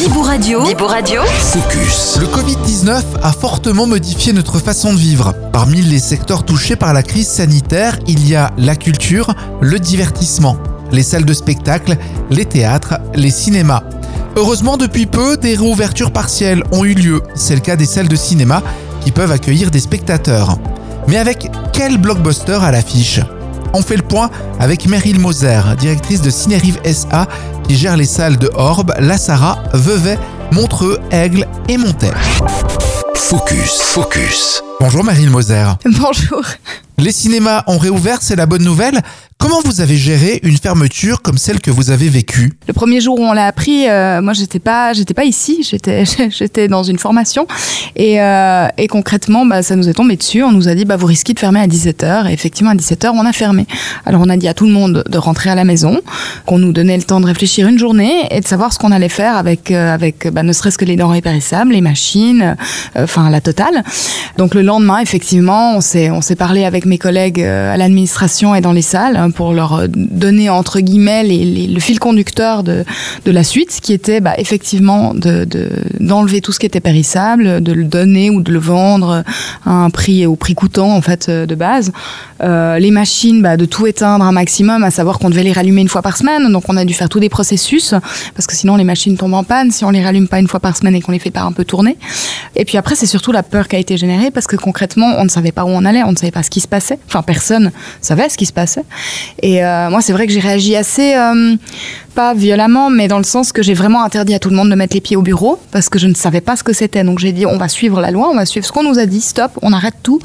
Bibou Radio. Bibou Radio. Focus. Le Covid-19 a fortement modifié notre façon de vivre. Parmi les secteurs touchés par la crise sanitaire, il y a la culture, le divertissement, les salles de spectacle, les théâtres, les cinémas. Heureusement, depuis peu, des réouvertures partielles ont eu lieu. C'est le cas des salles de cinéma qui peuvent accueillir des spectateurs. Mais avec quel blockbuster à l'affiche? On fait le point avec Meryl Moser, directrice de Cinérive SA, qui gère les salles de Orbe, La Sarah, Vevey, Montreux, Aigle et Montaigne. Focus, focus. Bonjour Meryl Moser. Bonjour. Les cinémas ont réouvert, c'est la bonne nouvelle. Comment vous avez géré une fermeture comme celle que vous avez vécue Le premier jour où on l'a appris, euh, moi j'étais pas, j'étais pas ici, j'étais, j'étais dans une formation et, euh, et concrètement, bah, ça nous est tombé dessus. On nous a dit, bah vous risquez de fermer à 17h et effectivement à 17h on a fermé. Alors on a dit à tout le monde de rentrer à la maison, qu'on nous donnait le temps de réfléchir une journée et de savoir ce qu'on allait faire avec, euh, avec, bah, ne serait-ce que les denrées périssables, les machines, enfin la totale. Donc le lendemain, effectivement, on s'est, on s'est parlé avec mes collègues à l'administration et dans les salles pour leur euh, donner entre guillemets le fil conducteur de, de la suite, qui était bah, effectivement d'enlever de, d'enlever tout ce qui était périssable, de le donner ou de le vendre à un prix au prix coûtant en fait euh, de base. Euh, les machines, bah, de tout éteindre un maximum, à savoir qu'on devait les rallumer une fois par semaine, donc on a dû faire tous des processus parce que sinon les machines tombent en panne si on les rallume pas une fois par semaine et qu'on les fait pas un peu tourner. Et puis après c'est surtout la peur qui a été générée parce que concrètement on ne savait pas où on allait, on ne savait pas ce qui se passait. Enfin personne savait ce qui se passait. Et euh, moi, c'est vrai que j'ai réagi assez, euh, pas violemment, mais dans le sens que j'ai vraiment interdit à tout le monde de mettre les pieds au bureau parce que je ne savais pas ce que c'était. Donc j'ai dit, on va suivre la loi, on va suivre ce qu'on nous a dit, stop, on arrête tout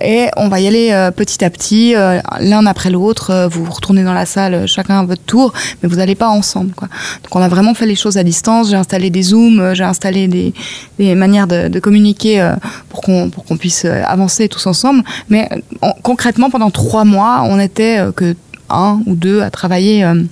et on va y aller euh, petit à petit, l'un après l'autre. vous vous retournez dans la salle, chacun à votre tour, mais vous n'allez pas ensemble. Donc on a vraiment fait les choses à distance. J'ai installé des zooms, j'ai installé des, des, manières de, communiquer pour qu'on puisse avancer tous ensemble. Mais concrètement, pendant trois mois, on était que un ou deux à travailler euh,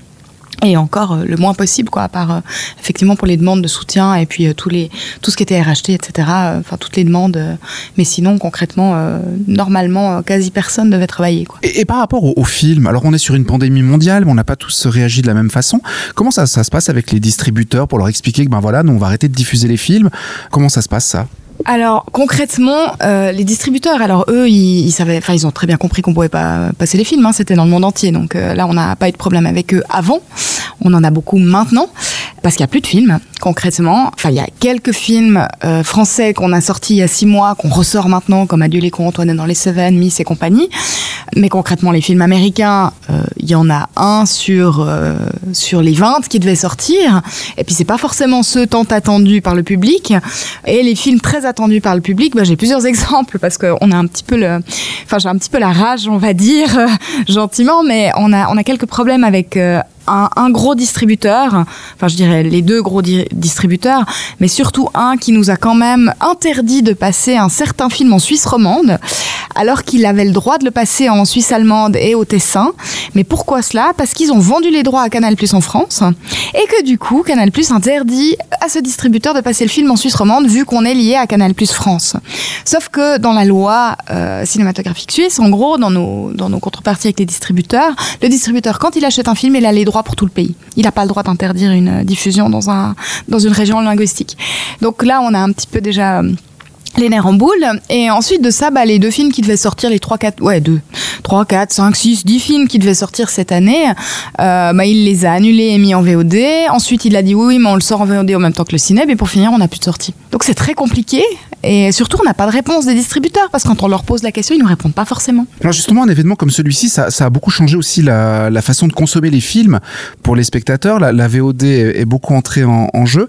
et encore euh, le moins possible quoi à part euh, effectivement pour les demandes de soutien et puis tous les tout ce qui était RHT etc enfin toutes les demandes mais sinon concrètement normalement quasi personne devait travailler quoi. Et, par rapport au, film alors on est sur une pandémie mondiale mais on n'a pas tous réagi de la même façon. Comment ça, ça se passe avec les distributeurs pour leur expliquer que ben voilà nous on va arrêter de diffuser les films? Comment ça se passe ça? Alors concrètement, euh, les distributeurs, alors eux, ils, savaient, enfin ils ont très bien compris qu'on pouvait pas passer les films. Hein, C'était dans le monde entier, donc euh, là on n'a pas eu de problème avec eux avant. On en a beaucoup maintenant parce qu'il y a plus de films concrètement. Enfin, il y a quelques films euh, français qu'on a sortis il y a six mois, qu'on ressort maintenant, comme Adieu les cons, Antoine dans les Seven, Miss et compagnie. Mais concrètement, les films américains, euh, il y en a un sur euh, sur les 20 qui devait sortir. Et puis c'est pas forcément ceux tant attendus par le public. Et les films très attendus par le public, bah, j'ai plusieurs exemples parce qu'on a un petit peu enfin j'ai un petit peu la rage, on va dire gentiment, mais on a on a quelques problèmes avec un, gros distributeur, enfin je dirais les deux gros distributeurs, mais surtout un qui nous a quand même interdit de passer un certain film en Suisse romande, alors qu'il avait le droit de le passer en Suisse allemande et au Tessin. Mais pourquoi cela? Parce qu'ils ont vendu les droits à Canal Plus en France, et que du coup Canal Plus interdit à ce distributeur de passer le film en Suisse romande, vu qu'on est lié à Canal Plus France. Sauf que dans la loi euh, cinématographique suisse, en gros, dans nos, dans nos contreparties avec les distributeurs, le distributeur, quand il achète un film, il a les droits pour tout le pays. Il n'a pas le droit d'interdire une diffusion dans, un, dans une région linguistique. Donc là, on a un petit peu déjà euh, les nerfs en boule. Et ensuite de ça, bah, les deux films qui devaient sortir, les 3, 4, ouais, 2, 3, 4, 5, 6, 10 films qui devaient sortir cette année, euh, bah, il les a annulés et mis en VOD. Ensuite, il a dit oui, mais on le sort en VOD en même temps que le ciné. Et pour finir, on n'a plus de sortie. Donc c'est très compliqué. Et surtout, on n'a pas de réponse des distributeurs parce que quand on leur pose la question, ils ne répondent pas forcément. Alors justement, un événement comme celui-ci, ça, a beaucoup changé aussi la, façon de consommer les films pour les spectateurs. La, VOD est beaucoup entrée en, en jeu.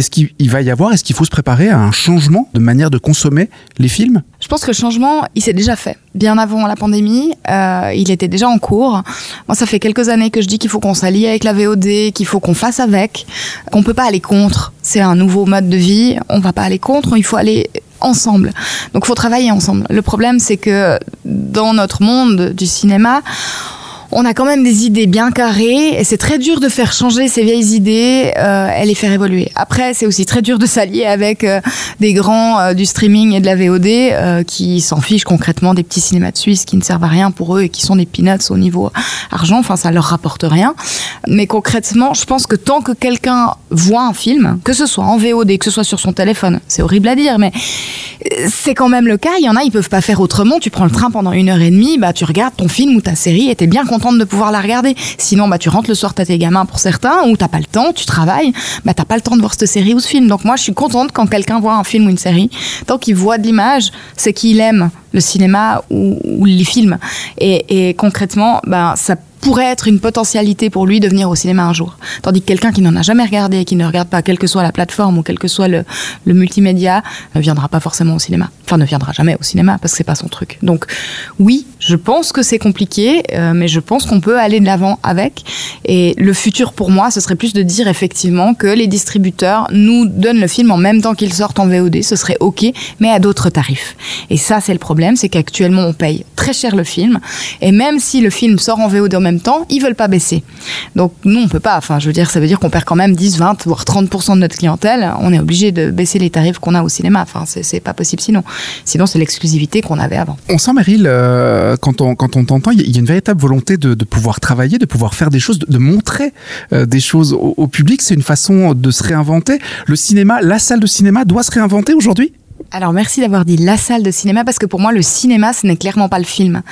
Est-ce qu'il va y avoir, est-ce qu'il faut se préparer à un changement de manière de consommer les films? Je pense que le changement, il s'est déjà fait. Bien avant la pandémie, euh, il était déjà en cours. Moi, ça fait quelques années que je dis qu'il faut qu'on s'allie avec la VOD, qu'il faut qu'on fasse avec, qu'on peut pas aller contre. C'est un nouveau mode de vie, on va pas aller contre, il faut aller ensemble. Donc, il faut travailler ensemble. Le problème, c'est que dans notre monde du cinéma, on a quand même des idées bien carrées et c'est très dur de faire changer ces vieilles idées euh, et les faire évoluer. Après, c'est aussi très dur de s'allier avec euh, des grands euh, du streaming et de la VOD euh, qui s'en fichent concrètement des petits cinémas de Suisse qui ne servent à rien pour eux et qui sont des peanuts au niveau argent. Enfin, ça leur rapporte rien. Mais concrètement, je pense que tant que quelqu'un voit un film, que ce soit en VOD, que ce soit sur son téléphone, c'est horrible à dire, mais c'est quand même le cas. Il y en a, ils peuvent pas faire autrement. Tu prends le train pendant une heure et demie, bah tu regardes ton film ou ta série et t'es bien contente de pouvoir la regarder. Sinon, bah tu rentres le soir, t'as tes gamins pour certains, ou t'as pas le temps, tu travailles, bah t'as pas le temps de voir cette série ou ce film. Donc moi, je suis contente quand quelqu'un voit un film ou une série. Tant qu'il voit de l'image, c'est qu'il aime le cinéma ou, les films. Et, et concrètement, bah ça pourrait être une potentialité pour lui de venir au cinéma un jour. Tandis que quelqu'un qui n'en a jamais regardé, qui ne regarde pas, quelle que soit la plateforme ou quel que soit le, le multimédia, ne viendra pas forcément au cinéma. Enfin, ne viendra jamais au cinéma parce que c'est pas son truc. Donc, oui, je pense que c'est compliqué, euh, mais je pense qu'on peut aller de l'avant avec. Et le futur pour moi, ce serait plus de dire effectivement que les distributeurs nous donnent le film en même temps qu'il sortent en VOD. Ce serait ok, mais à d'autres tarifs. Et ça, c'est le problème, c'est qu'actuellement on paye très cher le film, et même si le film sort en VOD en même temps, ils veulent pas baisser. Donc nous, on peut pas. Enfin, je veux dire, ça veut dire qu'on perd quand même 10, 20, voire 30% de notre clientèle. On est obligé de baisser les tarifs qu'on a au cinéma. Enfin, c'est pas possible sinon. Sinon, c'est l'exclusivité qu'on avait avant. On sent, Meryl, euh, quand on quand on t'entend, il y, a une véritable volonté de, pouvoir travailler, de pouvoir faire des choses, de, de montrer euh, des choses au, au public. C'est une façon de se réinventer. Le cinéma, la salle de cinéma doit se réinventer aujourd'hui? Alors merci d'avoir dit la salle de cinéma parce que pour moi le cinéma ce n'est clairement pas le film.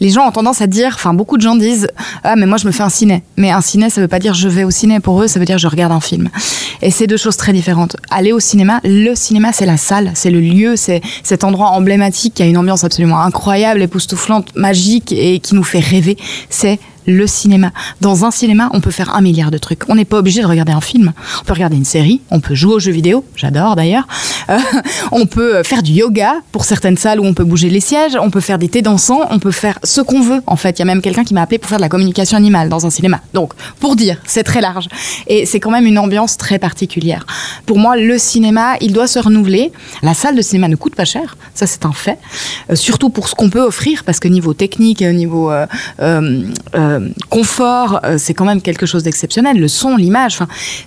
Les gens ont tendance à dire, enfin beaucoup de gens disent ah mais moi je me fais un ciné. Mais un ciné ça veut pas dire je vais au ciné pour eux ça veut dire je regarde un film. Et c'est deux choses très différentes. Aller au cinéma, le cinéma c'est la salle, c'est le lieu, c'est cet endroit emblématique qui a une ambiance absolument incroyable, époustouflante, magique et qui nous fait rêver. C'est le cinéma. Dans un cinéma, on peut faire un milliard de trucs. On n'est pas obligé de regarder un film. On peut regarder une série, on peut jouer aux jeux vidéo, j'adore d'ailleurs. Euh, on peut faire du yoga pour certaines salles où on peut bouger les sièges, on peut faire des thés dansants, on peut faire ce qu'on veut. En fait, il y a même quelqu'un qui m'a appelé pour faire de la communication animale dans un cinéma. Donc, pour dire, c'est très large. Et c'est quand même une ambiance très particulière. Pour moi, le cinéma, il doit se renouveler. La salle de cinéma ne coûte pas cher, ça c'est un fait. Euh, surtout pour ce qu'on peut offrir, parce que niveau technique, niveau euh, euh, confort, euh, c'est quand même quelque chose d'exceptionnel. Le son, l'image,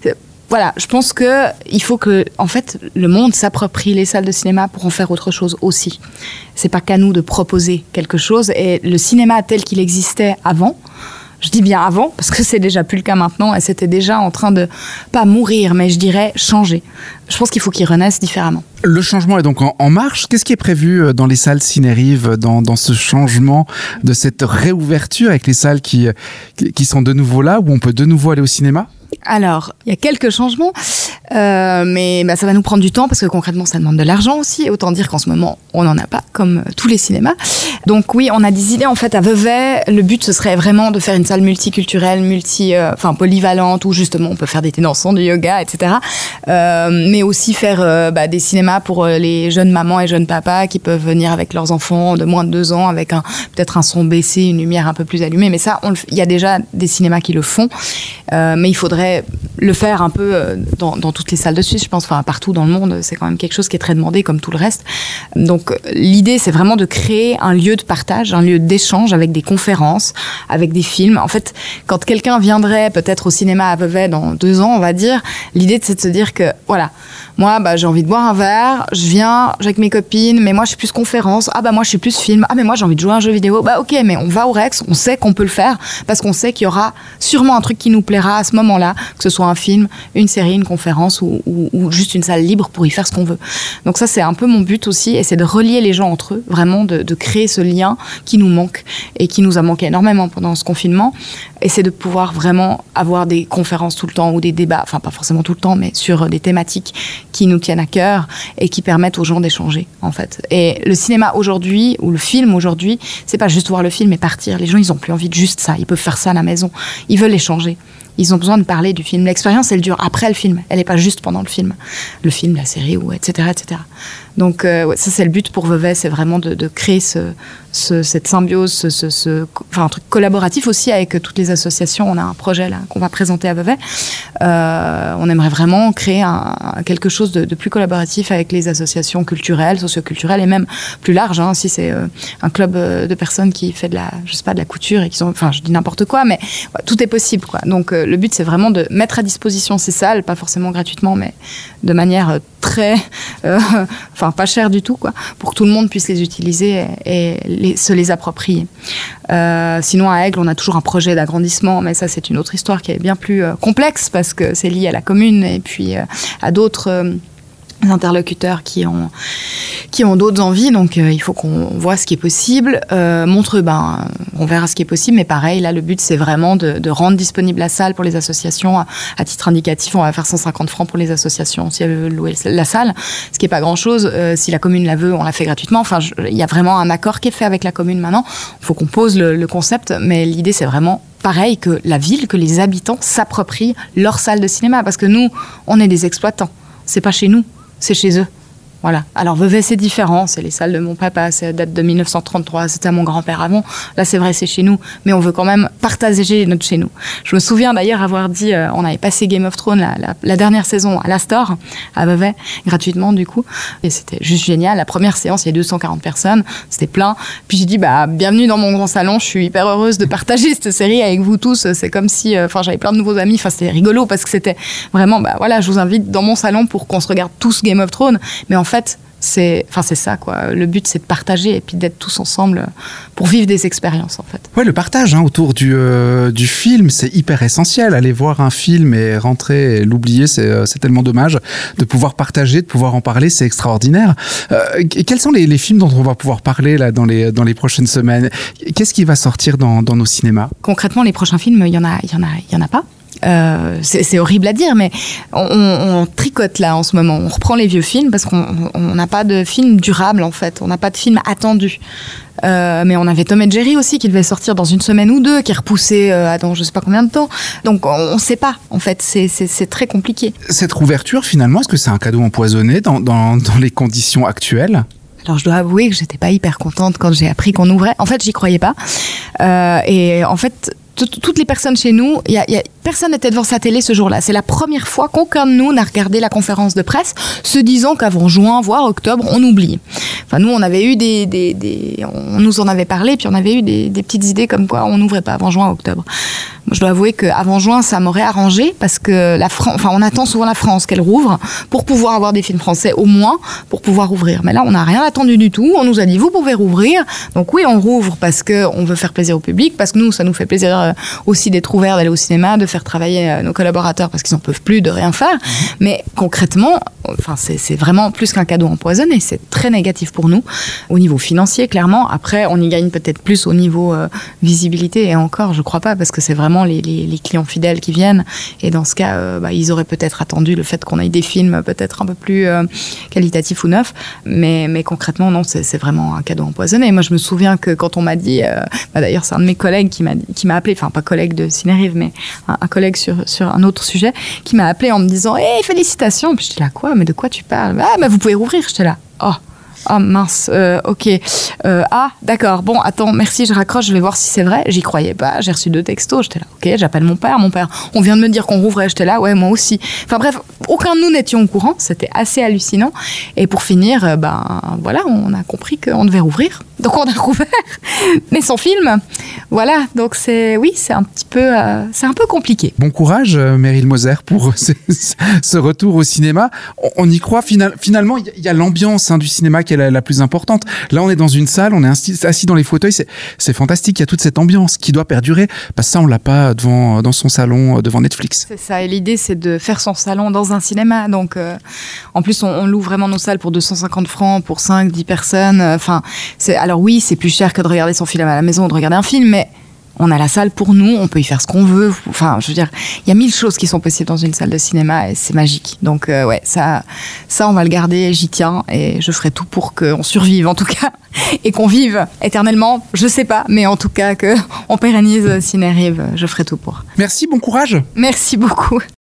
euh, Voilà, je pense que il faut que, en fait, le monde s'approprie les salles de cinéma pour en faire autre chose aussi. C'est pas qu'à nous de proposer quelque chose. Et le cinéma tel qu'il existait avant, je dis bien avant parce que c'est déjà plus le cas maintenant et c'était déjà en train de pas mourir, mais je dirais changer. Je pense qu'il faut qu'il renaisse différemment. Le changement est donc en, marche. Qu'est-ce qui est prévu euh, dans les salles Cinérive, dans, dans ce changement de cette réouverture avec les salles qui, qui, qui sont de nouveau là, où on peut de nouveau aller au cinéma? Alors, il y a quelques changements, euh, mais bah, ça va nous prendre du temps parce que concrètement, ça demande de l'argent aussi. Autant dire qu'en ce moment, on n'en a pas, comme euh, tous les cinémas. Donc oui, on a des idées en fait à Vevey. Le but, ce serait vraiment de faire une salle multiculturelle, multi, euh, enfin polyvalente, où justement on peut faire des dansants, du yoga, etc. Euh, mais aussi faire euh, bah, des cinémas pour les jeunes mamans et jeunes papas qui peuvent venir avec leurs enfants de moins de deux ans, avec un peut-être un son baissé, une lumière un peu plus allumée. Mais ça, il y a déjà des cinémas qui le font, mais il faudrait le faire un peu euh, dans, toutes les salles de Suisse, je pense, enfin partout dans le monde. C'est quand même quelque chose qui est très demandé, comme tout le reste. Donc l'idée, c'est vraiment de créer un lieu de partage, un lieu d'échange avec des conférences, avec des films. En fait, quand quelqu'un viendrait peut-être au cinéma à Vevey dans deux ans, on va dire, l'idée c'est de se dire que voilà, moi bah, j'ai envie de boire un verre, je viens avec mes copines, mais moi je suis plus conférence, ah bah moi je suis plus film, ah mais moi j'ai envie de jouer à un jeu vidéo, bah ok, mais on va au Rex, on sait qu'on peut le faire parce qu'on sait qu'il y aura sûrement un truc qui nous plaira à ce moment-là, que ce soit un film, une série, une conférence ou, juste une salle libre pour y faire ce qu'on veut. Donc ça c'est un peu mon but aussi, et c'est de relier les gens entre eux, vraiment de, de créer ce lien qui nous manque et qui nous a manqué énormément pendant ce confinement. Et c'est de pouvoir vraiment avoir des conférences tout le temps ou des débats, enfin pas forcément tout le temps, mais sur des thématiques qui nous tiennent à cœur et qui permettent aux gens d'échanger en fait. Et le cinéma aujourd'hui ou le film aujourd'hui, c'est pas juste voir le film et partir. Les gens ils ont plus envie de juste ça. Ils peuvent faire ça à la maison. Ils veulent échanger. Ils ont besoin de parler du film. L'expérience, elle dure après le film. Elle n'est pas juste pendant le film. Le film, la série, ou etc. etc. Donc euh, ça c'est le but pour Vevey, c'est vraiment de, créer ce, cette symbiose, ce, enfin, un truc collaboratif aussi avec toutes les associations. On a un projet là qu'on va présenter à Vevey. Euh, on aimerait vraiment créer un, quelque chose de, plus collaboratif avec les associations culturelles, socioculturelles et même plus large. Hein, si c'est euh, un club de personnes qui fait de la, je sais pas, de la couture et qui sont, enfin je dis n'importe quoi, mais tout est possible. Quoi. Donc le but c'est vraiment de mettre à disposition ces salles, pas forcément gratuitement, mais de manière très, enfin pas cher du tout, quoi, pour que tout le monde puisse les utiliser et, se les approprier. Euh, sinon, à Aigle, on a toujours un projet d'agrandissement, mais ça, c'est une autre histoire qui est bien plus euh, complexe parce que c'est lié à la commune et puis euh, à d'autres interlocuteurs qui ont qui ont d'autres envies donc euh, il faut qu'on voit ce qui est possible. Euh, Montreux ben on verra ce qui est possible mais pareil là le but c'est vraiment de, rendre disponible la salle pour les associations. À, titre indicatif on va faire 150 francs pour les associations si elles veulent louer la salle ce qui est pas grand chose euh, si la commune la veut on la fait gratuitement. Enfin il y a vraiment un accord qui est fait avec la commune maintenant. Il faut qu'on pose le, le concept mais l'idée c'est vraiment pareil que la ville que les habitants s'approprient leur salle de cinéma parce que nous on est des exploitants. C'est pas chez nous c'est chez eux. Voilà. Alors Vevey, c'est différent. C'est les salles de mon papa. Ça date de 1933. C'était à mon grand-père avant. Là, c'est vrai, c'est chez nous. Mais on veut quand même partager notre chez nous. Je me souviens d'ailleurs avoir dit, euh, on avait passé Game of Thrones la, dernière saison à l'Astor, à Vevey, gratuitement du coup. Et c'était juste génial. La première séance, il y a 240 personnes. C'était plein. Puis j'ai dit, bah, bienvenue dans mon grand salon. Je suis hyper heureuse de partager cette série avec vous tous. C'est comme si, euh, enfin, j'avais plein de nouveaux amis. Enfin, c'était rigolo parce que c'était vraiment, bah voilà, je vous invite dans mon salon pour qu'on se regarde tous Game of Thrones. Mais en fait, c'est enfin c'est ça quoi. Le but c'est de partager et puis d'être tous ensemble pour vivre des expériences en fait. Ouais le partage hein, autour du, euh, du film c'est hyper essentiel. Aller voir un film et rentrer et l'oublier c'est euh, tellement dommage de pouvoir partager de pouvoir en parler c'est extraordinaire. Euh, quels sont les, les, films dont on va pouvoir parler là dans les dans les prochaines semaines? Qu'est-ce qui va sortir dans, dans nos cinémas? Concrètement les prochains films il y en a il y en a il y en a pas euh, c'est horrible à dire, mais on, tricote là en ce moment. On reprend les vieux films parce qu'on n'a pas de film durable en fait. On n'a pas de film attendu. Euh, mais on avait Tom et Jerry aussi qui devait sortir dans une semaine ou deux, qui est repoussé euh, à dans je sais pas combien de temps. Donc on ne sait pas en fait, c'est très compliqué. Cette rouverture finalement, est-ce que c'est un cadeau empoisonné dans, dans, dans les conditions actuelles? Alors je dois avouer que j'étais pas hyper contente quand j'ai appris qu'on ouvrait. En fait, j'y croyais pas. Euh, et en fait, toutes les personnes chez nous, y a, a, personne n'était devant sa télé ce jour-là. C'est la première fois qu'aucun de nous n'a regardé la conférence de presse, se disant qu'avant juin, voire octobre, on oublie. Enfin, nous, on avait eu des on nous en avait parlé, puis on avait eu des, des petites idées comme quoi on n'ouvrait pas avant juin, octobre. Je dois avouer qu'avant juin, ça m'aurait arrangé parce que la France, enfin, on attend souvent la France qu'elle rouvre pour pouvoir avoir des films français au moins pour pouvoir ouvrir. Mais là, on n'a rien attendu du tout. On nous a dit vous pouvez rouvrir. Donc oui, on rouvre parce que on veut faire plaisir au public, parce que nous, ça nous fait plaisir euh, aussi d'être ouverts, d'aller au cinéma, de faire travailler euh, nos collaborateurs parce qu'ils n'en peuvent plus de rien faire. Mhm. Mais concrètement, enfin, c'est vraiment plus qu'un cadeau empoisonné. C'est très négatif pour nous au niveau financier, clairement. Après, on y gagne peut-être plus au niveau euh, visibilité et encore, je crois pas parce que c'est vraiment les, clients fidèles qui viennent. Et dans ce cas, bah, ils auraient peut-être attendu le fait qu'on ait des films peut-être un peu plus qualitatifs ou neufs. Mais, mais concrètement, non, c'est vraiment un cadeau empoisonné. Moi, je me souviens que quand on m'a dit, bah, d'ailleurs, c'est un de mes collègues qui m'a appelé, enfin pas collègue de Cinérive, mais un, collègue sur, sur un autre sujet, qui m'a appelé en me disant Hé, félicitations Puis j'étais là, quoi? Mais de quoi tu parles? Ah, mais vous pouvez rouvrir J'étais là, oh ah mince, euh, ok. Euh, ah d'accord, bon attends, merci, je raccroche, je vais voir si c'est vrai. J'y croyais pas, j'ai reçu deux textos, j'étais là, ok, j'appelle mon père, mon père, on vient de me dire qu'on rouvrait, j'étais là, ouais moi aussi. Enfin bref, aucun de nous n'étions au courant, c'était assez hallucinant. Et pour finir, euh, ben voilà, on a compris qu'on devait rouvrir. Donc on a rouvert, mais sans film. Voilà, donc c'est oui, c'est un petit peu, c'est un peu compliqué. Bon courage, Meryl Moser, pour ce, retour au cinéma. On, y croit finalement, il y a l'ambiance hein, du cinéma qui la, plus importante. Là, on est dans une salle, on est assis dans les fauteuils, c'est fantastique. Il y a toute cette ambiance qui doit perdurer. Parce que ça, on l'a pas devant dans son salon devant Netflix. C'est ça. Et l'idée, c'est de faire son salon dans un cinéma. Donc, euh, en plus, on, loue vraiment nos salles pour 250 francs pour 5, 10 personnes. Enfin, c'est alors oui, c'est plus cher que de regarder son film à la maison ou de regarder un film, mais On a la salle pour nous, on peut y faire ce qu'on veut. Enfin, je veux dire, il y a mille choses qui sont possibles dans une salle de cinéma et c'est magique. Donc euh, ouais, ça, ça on va le garder, j'y tiens et je ferai tout pour qu'on survive en tout cas et qu'on vive éternellement. Je sais pas, mais en tout cas que on pérennise Cinérive, je ferai tout pour. Merci, bon courage. Merci beaucoup.